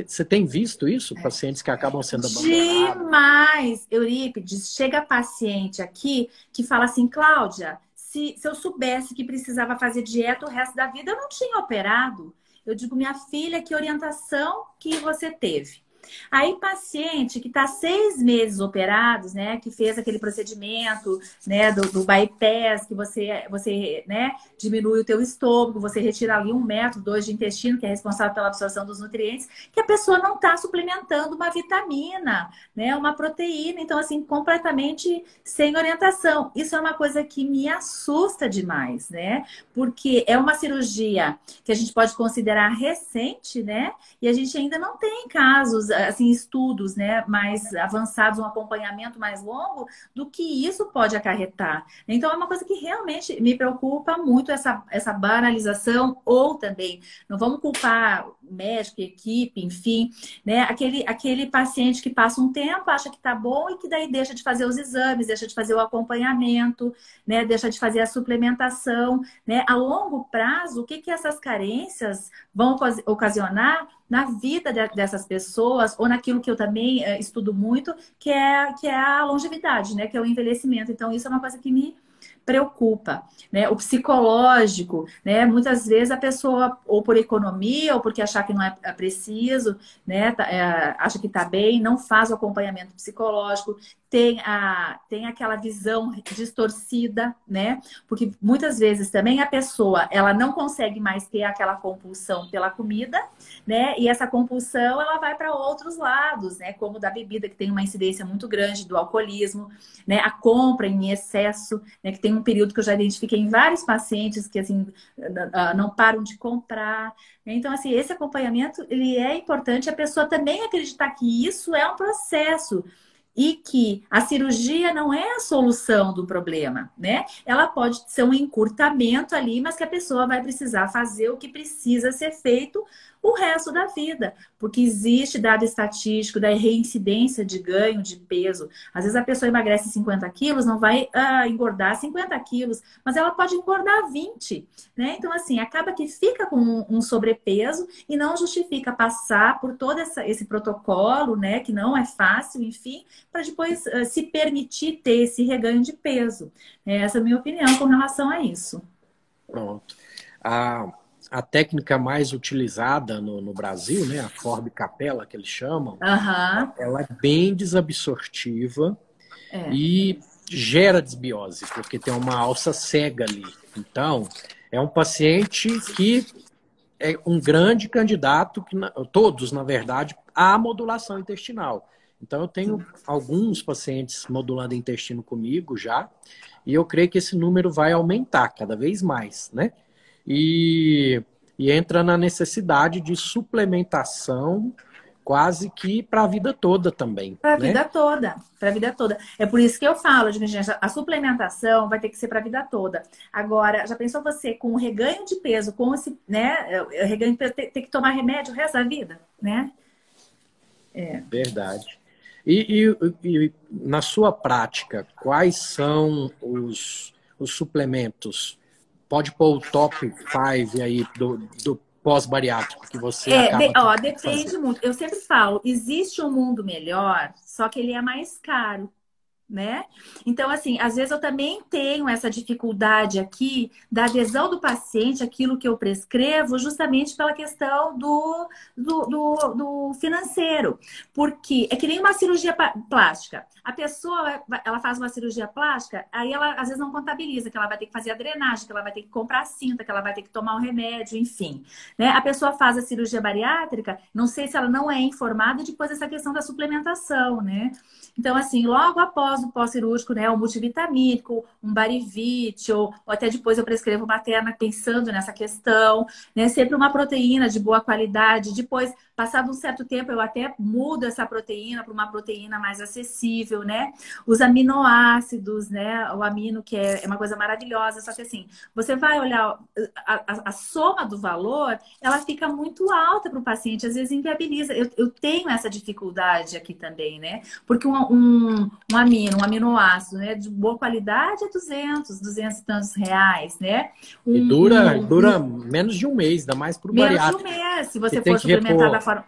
[SPEAKER 1] Você tem visto isso? Pacientes que acabam sendo abandonados?
[SPEAKER 2] Demais! Eurípides, chega paciente aqui que fala assim, Cláudia, se, se eu soubesse que precisava fazer dieta o resto da vida, eu não tinha operado. Eu digo, minha filha, que orientação que você teve? Aí, paciente que está seis meses operados, né, que fez aquele procedimento, né, do, do bypass, que você, você, né, diminui o teu estômago, você retira ali um metro, dois de intestino, que é responsável pela absorção dos nutrientes, que a pessoa não está suplementando uma vitamina, né, uma proteína, então, assim, completamente sem orientação. Isso é uma coisa que me assusta demais, né, porque é uma cirurgia que a gente pode considerar recente, né, e a gente ainda não tem casos assim, estudos né, mais avançados, um acompanhamento mais longo, do que isso pode acarretar. Então, é uma coisa que realmente me preocupa muito essa, essa banalização, ou também, não vamos culpar médico, equipe, enfim, né? Aquele, aquele paciente que passa um tempo, acha que tá bom e que daí deixa de fazer os exames, deixa de fazer o acompanhamento, né? Deixa de fazer a suplementação, né? A longo prazo, o que que essas carências vão ocasionar na vida dessas pessoas ou naquilo que eu também eh, estudo muito, que é, que é a longevidade, né? Que é o envelhecimento. Então, isso é uma coisa que me preocupa, né? O psicológico, né? Muitas vezes a pessoa, ou por economia, ou porque achar que não é preciso, né? Tá, é, acha que está bem, não faz o acompanhamento psicológico, tem, a, tem aquela visão distorcida, né? Porque muitas vezes também a pessoa, ela não consegue mais ter aquela compulsão pela comida, né? E essa compulsão, ela vai para outros lados, né? Como da bebida, que tem uma incidência muito grande do alcoolismo, né? A compra em excesso, né? Que tem um período que eu já identifiquei em vários pacientes que, assim, não param de comprar. Então, assim, esse acompanhamento, ele é importante. A pessoa também acreditar que isso é um processo e que a cirurgia não é a solução do problema, né? Ela pode ser um encurtamento ali, mas que a pessoa vai precisar fazer o que precisa ser feito o resto da vida, porque existe dado estatístico da reincidência de ganho de peso. Às vezes a pessoa emagrece 50 quilos, não vai ah, engordar 50 quilos, mas ela pode engordar 20, né? Então, assim, acaba que fica com um sobrepeso e não justifica passar por todo essa, esse protocolo, né? Que não é fácil, enfim, para depois uh, se permitir ter esse reganho de peso. Essa é a minha opinião com relação a isso.
[SPEAKER 1] Pronto. Ah, a técnica mais utilizada no, no, Brasil, né, a Forbe Capella, que eles chamam,
[SPEAKER 2] uhum.
[SPEAKER 1] ela é bem desabsortiva é. e gera desbiose, porque tem uma alça cega ali. Então, é um paciente que é um grande candidato, que todos, na verdade, à modulação intestinal. Então, eu tenho alguns pacientes modulando intestino comigo já, e eu creio que esse número vai aumentar cada vez mais, né? E, e entra na necessidade de suplementação quase que para a vida toda também.
[SPEAKER 2] Para a
[SPEAKER 1] né?
[SPEAKER 2] vida toda, para a vida toda. É por isso que eu falo, gente, a suplementação vai ter que ser para a vida toda. Agora, já pensou você com o reganho de peso, com esse, né, é, reganho de peso, ter, ter que tomar remédio o resto da vida, né?
[SPEAKER 1] É. Verdade. E, e, e, na sua prática, quais são os, os suplementos pode pôr o top 5 aí do, do pós-bariátrico que você
[SPEAKER 2] é, de, ó, depende muito. Eu sempre falo, existe um mundo melhor, só que ele é mais caro né? Então, assim, às vezes eu também tenho essa dificuldade aqui da adesão do paciente àquilo que eu prescrevo, justamente pela questão do, do, do, do financeiro. Porque é que nem uma cirurgia plástica. A pessoa, ela faz uma cirurgia plástica, aí ela às vezes não contabiliza que ela vai ter que fazer a drenagem, que ela vai ter que comprar cinta, que ela vai ter que tomar um remédio, enfim. Né? A pessoa faz a cirurgia bariátrica, não sei se ela não é informada, e depois essa questão da suplementação, né? Então, assim, logo após o pós-cirúrgico, né, o multivitamínico, um barivite, ou, ou, até depois eu prescrevo materna pensando nessa questão, né? Sempre uma proteína de boa qualidade. Depois, passado um certo tempo, eu até mudo essa proteína para uma proteína mais acessível, né? Os aminoácidos, né? O amino, que é, é uma coisa maravilhosa, só que assim, você vai olhar a, a, a soma do valor, ela fica muito alta para o paciente, às vezes inviabiliza. Eu, eu tenho essa dificuldade aqui também, né? Porque um, um, um amino, um aminoácido, né, de boa qualidade é 200, 200 e tantos reais, né?
[SPEAKER 1] Um, e dura, um, dura menos de um mês, dá mais para o
[SPEAKER 2] bariátrico. Menos de um mês, se você for suplementar da forma...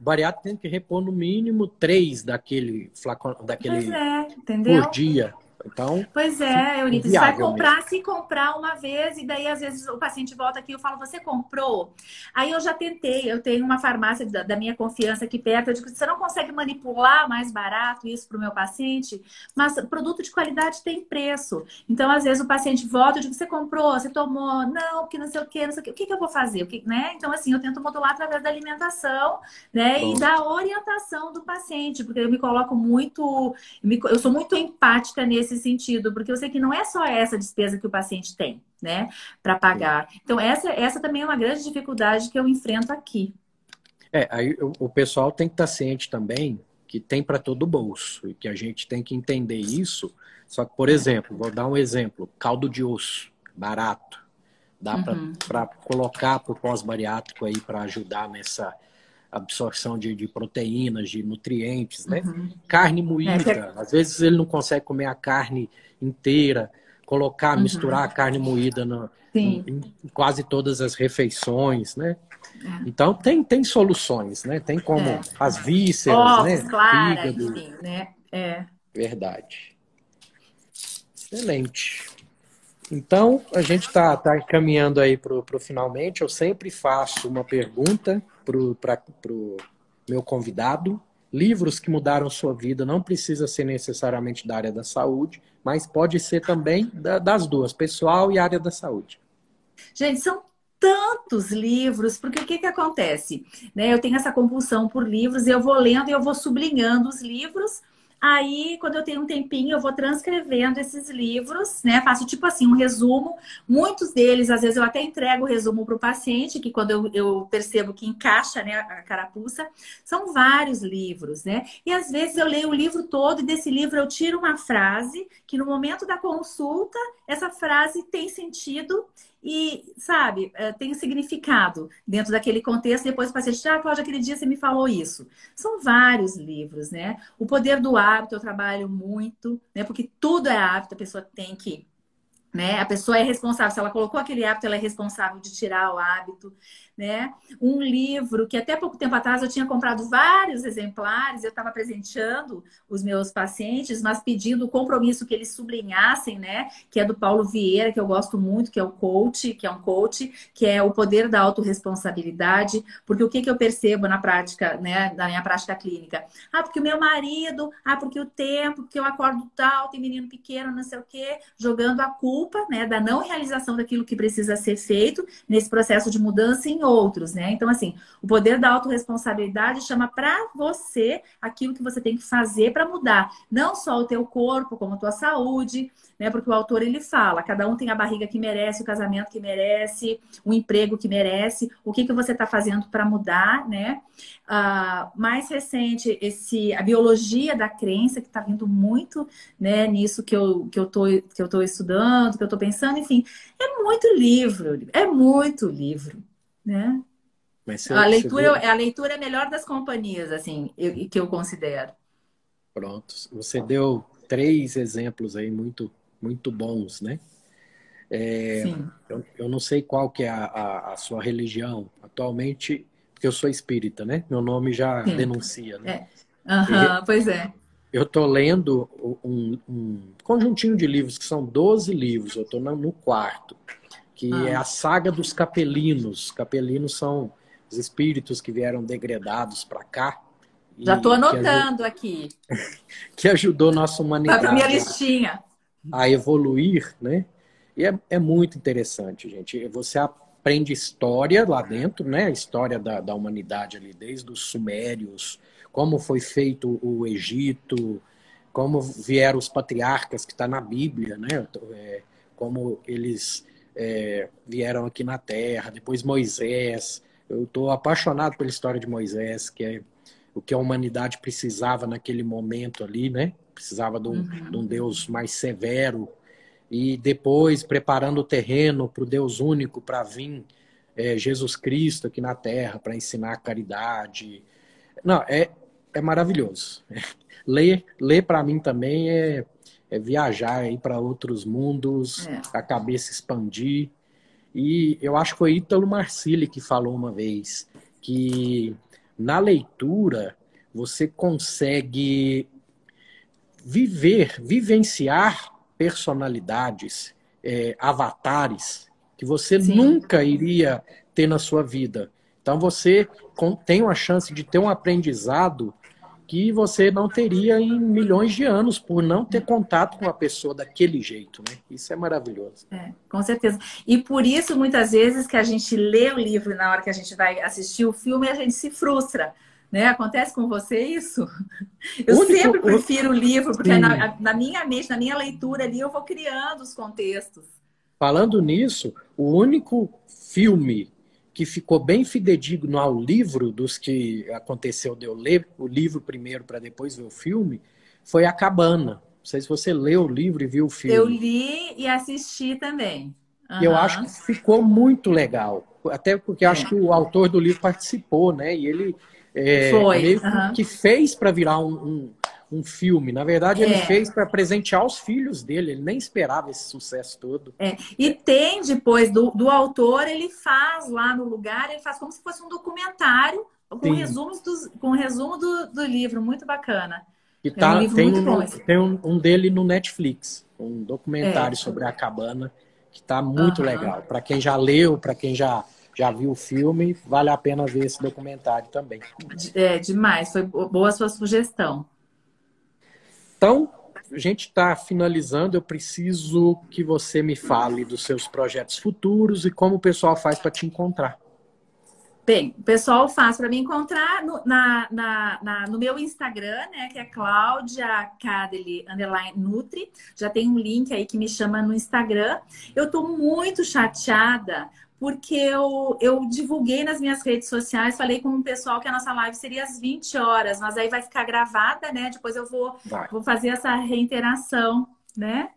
[SPEAKER 1] o bariátrico tem que repor no mínimo três daquele flacão, daquele
[SPEAKER 2] é, por
[SPEAKER 1] dia. Então,
[SPEAKER 2] pois é, Eunice, você vai comprar, mesmo. se comprar uma vez, e daí às vezes o paciente volta aqui e eu falo, você comprou? Aí eu já tentei, eu tenho uma farmácia da, da minha confiança aqui perto, eu digo, você não consegue manipular mais barato isso para o meu paciente? Mas produto de qualidade tem preço. Então, às vezes o paciente volta, eu digo, você comprou, você tomou? Não, porque não sei o quê, não sei o quê. O que, que eu vou fazer? O que, né? Então, assim, eu tento modular através da alimentação, né? Bom. E da orientação do paciente, porque eu me coloco muito, eu sou muito empática nesse sentido, porque eu sei que não é só essa despesa que o paciente tem, né, para pagar. Então, essa, essa também é uma grande dificuldade que eu enfrento aqui.
[SPEAKER 1] É, aí o, pessoal tem que estar ciente também que tem para todo o bolso e que a gente tem que entender isso. Só que, por exemplo, vou dar um exemplo: caldo de osso, barato. Dá uhum. para colocar para o pós-bariátrico aí para ajudar nessa absorção de, de proteínas, de nutrientes, né? Uhum. Carne moída, é, às vezes ele não consegue comer a carne inteira, colocar, uhum. misturar a carne moída no, em, em, quase todas as refeições, né? É. Então tem, tem soluções, né? Tem como é. as vísceras, Ovos, né?
[SPEAKER 2] Clara, Fígado. enfim, né? É.
[SPEAKER 1] Verdade. Excelente. Então, a gente está tá caminhando aí para o finalmente. Eu sempre faço uma pergunta para o meu convidado. Livros que mudaram sua vida não precisa ser necessariamente da área da saúde, mas pode ser também da, das duas, pessoal e área da saúde.
[SPEAKER 2] Gente, são tantos livros, porque o que, que acontece? Né, eu tenho essa compulsão por livros, e eu vou lendo e eu vou sublinhando os livros Aí, quando eu tenho um tempinho, eu vou transcrevendo esses livros, né? Faço tipo assim, um resumo. Muitos deles, às vezes, eu até entrego o resumo para o paciente, que quando eu, eu, percebo que encaixa né, a carapuça, são vários livros, né? E às vezes eu leio o livro todo e desse livro eu tiro uma frase que no momento da consulta, essa frase tem sentido e, sabe, é, tem significado dentro daquele contexto. Depois o paciente, ah, Cláudia, aquele dia você me falou isso. São vários livros, né? O Poder do Hábito eu trabalho muito, né? Porque tudo é hábito, a pessoa tem que né? A pessoa é responsável, se ela colocou aquele hábito, ela é responsável de tirar o hábito né? Um livro que até pouco tempo atrás eu tinha comprado vários exemplares, eu estava presenteando os meus pacientes, mas pedindo o compromisso que eles sublinhassem, né? Que é do Paulo Vieira, que eu gosto muito, que é o coach, que é um coach, que é o poder da autorresponsabilidade, porque o que, que eu percebo na prática, né? Na minha prática clínica? Ah, porque o meu marido, ah, porque o tempo, porque eu acordo tal, tem menino pequeno, não sei o quê, jogando a culpa, né? Da não realização daquilo que precisa ser feito nesse processo de mudança em outros, né? Então, assim, o poder da autorresponsabilidade chama para você aquilo que você tem que fazer para mudar, não só o teu corpo, como a tua saúde, né? Porque o autor ele fala, cada um tem a barriga que merece, o casamento que merece, o emprego que merece, o que, que você está fazendo para mudar, né? Uh, mais recente, esse, a biologia da crença, que está vindo muito né, nisso que eu, que, eu tô, que eu tô estudando, que eu estou pensando, enfim, é muito livro, é muito livro né? Mas a, leitura, a leitura é a melhor das companhias, assim, eu, que eu considero.
[SPEAKER 1] Pronto. Você deu três exemplos aí muito, muito bons, né? É, Sim. Eu, eu, não sei qual que é a, a, a, sua religião atualmente, porque eu sou espírita, né? Meu nome já Sim. denuncia, né?
[SPEAKER 2] É. Uhum, pois é.
[SPEAKER 1] Eu estou lendo um, um, conjuntinho de livros, que são 12 livros, eu estou no quarto que ah. é a saga dos capelinos. Capelinos são os espíritos que vieram degradados para cá.
[SPEAKER 2] Já estou anotando aqui.
[SPEAKER 1] que ajudou nossa humanidade.
[SPEAKER 2] Para minha listinha.
[SPEAKER 1] A evoluir, né? E é, é, muito interessante, gente. Você aprende história lá dentro, né? A história da, da humanidade ali, desde os sumérios, como foi feito o Egito, como vieram os patriarcas que está na Bíblia, né? É, como eles é, vieram aqui na Terra, depois Moisés. Eu estou apaixonado pela história de Moisés, que é o que a humanidade precisava naquele momento ali, né? Precisava de um, uhum. de um Deus mais severo. E depois preparando o terreno para o Deus único para vir é, Jesus Cristo aqui na Terra para ensinar a caridade. Não, é, é maravilhoso. Ler, ler para mim também é, é viajar aí para outros mundos, é. a cabeça expandir. E eu acho que foi Ítalo Marcilli que falou uma vez que na leitura você consegue viver, vivenciar personalidades, é, avatares que você Sim. nunca iria ter na sua vida. Então você tem uma chance de ter um aprendizado que você não teria em milhões de anos por não ter contato com a pessoa daquele jeito, né? Isso é maravilhoso.
[SPEAKER 2] É, com certeza. E por isso, muitas vezes, que a gente lê o livro na hora que a gente vai assistir o filme, a gente se frustra. Né? Acontece com você isso? Eu Único... sempre prefiro o livro, porque na, na, minha mente, na minha leitura ali, eu vou criando os contextos.
[SPEAKER 1] Falando nisso, o único filme que ficou bem fidedigno ao livro dos que aconteceu de eu ler o livro primeiro para depois ver o filme, foi A Cabana. Não sei se você leu o livro e viu o filme.
[SPEAKER 2] Eu li e assisti também.
[SPEAKER 1] Uhum. E eu acho que ficou muito legal. Até porque é. acho que o autor do livro participou, né? E ele é, meio uhum. que fez para virar um, um, um filme. Na verdade, ele é. fez para presentear os filhos dele. Ele nem esperava esse sucesso todo.
[SPEAKER 2] É. E tem depois do, do autor, ele faz lá no lugar, ele faz como se fosse um documentário com resumos dos, com resumo do, do livro, muito bacana.
[SPEAKER 1] E tá, é um tá, tem, um, tem um, um, dele no Netflix, um documentário é. sobre a cabana que está muito uhum. legal. Para quem já leu, para quem já já viu o filme, vale a pena ver esse documentário também.
[SPEAKER 2] É demais, foi boa a sua sugestão.
[SPEAKER 1] Então, a gente está finalizando. Eu preciso que você me fale dos seus projetos futuros e como o pessoal faz para te encontrar.
[SPEAKER 2] Bem, o pessoal faz para me encontrar no, na, na, na, no meu Instagram, né? Que é Cláudia Cadeli underline Nutri. Já tem um link aí que me chama no Instagram. Eu estou muito chateada porque eu, eu divulguei nas minhas redes sociais, falei com o pessoal que a nossa live seria às 20 horas, mas aí vai ficar gravada, né? Depois eu vou, vou fazer essa reiteração, né?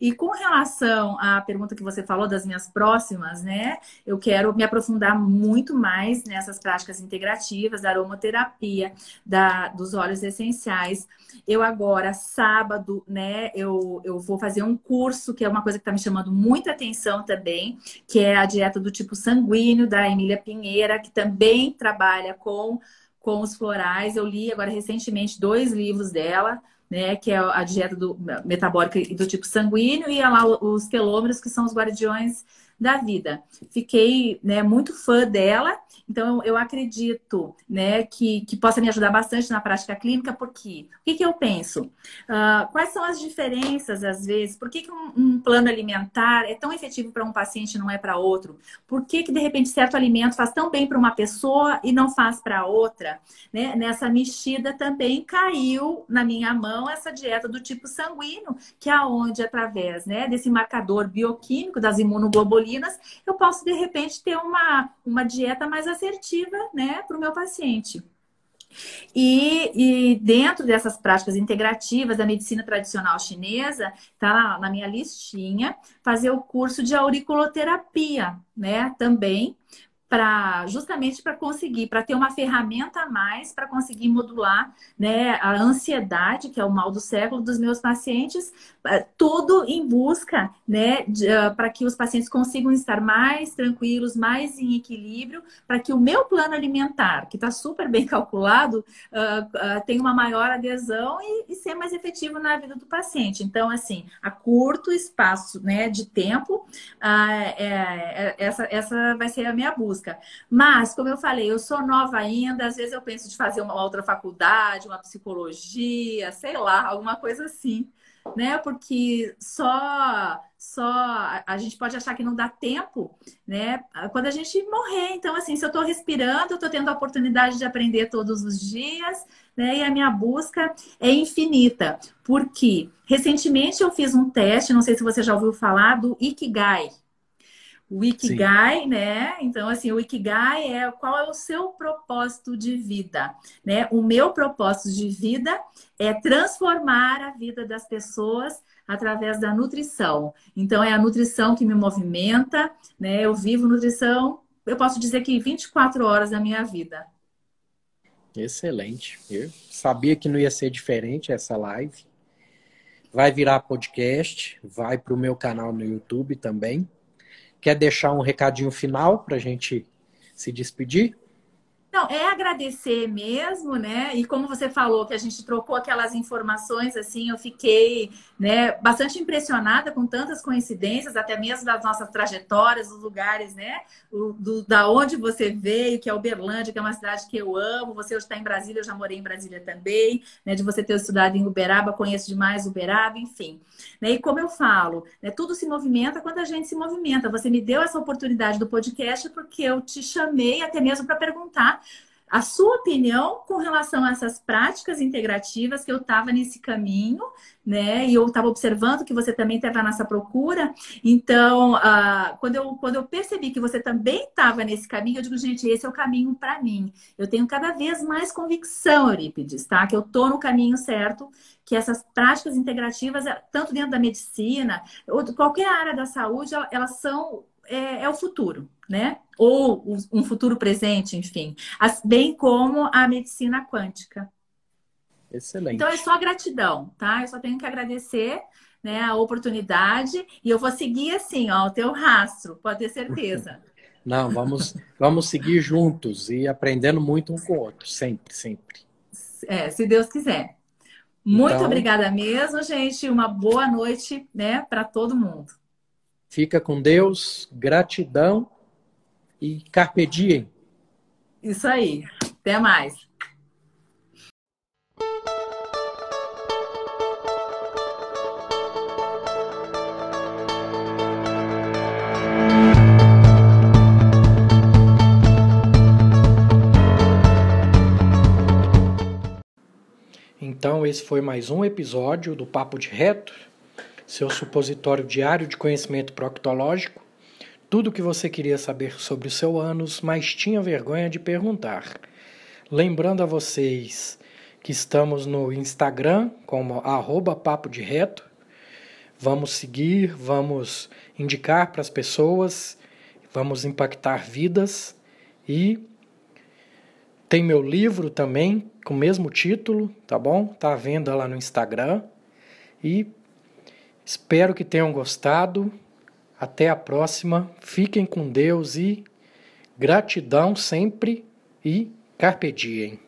[SPEAKER 2] E com relação à pergunta que você falou das minhas próximas, né? Eu quero me aprofundar muito mais nessas práticas integrativas, da aromaterapia, da, dos óleos essenciais. Eu agora, sábado, né, eu, eu vou fazer um curso, que é uma coisa que está me chamando muita atenção também, que é a dieta do tipo sanguíneo, da Emília Pinheira, que também trabalha com, com os florais. Eu li agora recentemente dois livros dela né, que é a dieta do, metabólica e do tipo sanguíneo, e lá os telômeros, que são os guardiões da vida. Fiquei né, muito fã dela, então eu acredito né, que, que possa me ajudar bastante na prática clínica, porque o que, que eu penso? Uh, quais são as diferenças, às vezes? Por que, que um, um plano alimentar é tão efetivo para um paciente e não é para outro? Por que, que, de repente, certo alimento faz tão bem para uma pessoa e não faz para outra? Né? Nessa mexida também caiu na minha mão essa dieta do tipo sanguíneo, que é onde, através né, desse marcador bioquímico das imunoglobulinas, eu posso, de repente, ter uma, uma dieta mais assertiva né, para o meu paciente. E, e, dentro dessas práticas integrativas da medicina tradicional chinesa, tá na minha listinha, fazer o curso de auriculoterapia, né? Também para justamente para conseguir, para ter uma ferramenta a mais para conseguir modular né, a ansiedade, que é o mal do século dos meus pacientes, eh, tudo em busca né, uh, para que os pacientes consigam estar mais tranquilos, mais em equilíbrio, para que o meu plano alimentar, que está super bem calculado, uh, uh, tenha uma maior adesão e, e, ser mais efetivo na vida do paciente. Então, assim, a curto espaço né, de tempo, é, é, essa, essa vai ser a minha busca Mas, como eu falei, eu sou nova ainda, às vezes eu penso de fazer uma outra faculdade, uma psicologia, sei lá, alguma coisa assim, né? Porque só só a gente pode achar que não dá tempo, né? Quando a gente morrer. Então, assim, se eu estou respirando, eu estou tendo a oportunidade de aprender todos os dias, né? E a minha busca é infinita. Porque recentemente eu fiz um teste, não sei se você já ouviu falar do Ikigai. O Ikigai, Sim. né? Então, assim, o Ikigai é qual é o seu propósito de vida, né? O meu propósito de vida é transformar a vida das pessoas através da nutrição. Então, é a nutrição que me movimenta, né? Eu vivo nutrição, eu posso dizer que 24 horas da minha vida.
[SPEAKER 1] Excelente. Eu sabia que não ia ser diferente essa live. Vai virar podcast, vai para o meu canal no YouTube também. Quer deixar um recadinho final para a gente se despedir?
[SPEAKER 2] Não, é agradecer mesmo, né? E como você falou que a gente trocou aquelas informações, assim, eu fiquei, né, bastante impressionada com tantas coincidências, até mesmo das nossas trajetórias, dos lugares, né? O, do, da onde você veio, que é Uberlândia, que é uma cidade que eu amo. Você hoje está em Brasília, eu já morei em Brasília também, né? De você ter estudado em Uberaba, conheço demais Uberaba, enfim. Né? E como eu falo, né, tudo se movimenta quando a gente se movimenta. Você me deu essa oportunidade do podcast porque eu te chamei até mesmo para perguntar a sua opinião com relação a essas práticas integrativas que eu estava nesse caminho, né? E eu estava observando que você também estava nessa procura. Então, uh, quando, eu, quando eu percebi que você também estava nesse caminho, eu digo, gente, esse é o caminho para mim. Eu tenho cada vez mais convicção, Eurípides, tá? Que eu estou no caminho certo, que essas práticas integrativas, tanto dentro da medicina, ou qualquer área da saúde, elas são é, é o futuro, né? Ou um futuro presente, enfim. Bem como a medicina quântica.
[SPEAKER 1] Excelente.
[SPEAKER 2] Então é só gratidão, tá? Eu só tenho que agradecer né, a oportunidade e eu vou seguir assim, ó, o teu rastro, pode ter certeza.
[SPEAKER 1] Não, vamos, vamos seguir juntos e aprendendo muito um com o outro, sempre, sempre.
[SPEAKER 2] É, se Deus quiser. Muito então, obrigada mesmo, gente. Uma boa noite, né, para todo mundo.
[SPEAKER 1] Fica com Deus, gratidão e carpe diem.
[SPEAKER 2] Isso aí. Até mais.
[SPEAKER 1] Então, esse foi mais um episódio do Papo de Reto seu supositório diário de conhecimento proctológico, tudo o que você queria saber sobre o seu ânus, mas tinha vergonha de perguntar. Lembrando a vocês que estamos no Instagram como arroba papo de reto. Vamos seguir, vamos indicar para as pessoas, vamos impactar vidas e tem meu livro também com o mesmo título, tá bom? Tá à venda lá no Instagram. E Espero que tenham gostado. Até a próxima. Fiquem com Deus e gratidão sempre e carpe diem.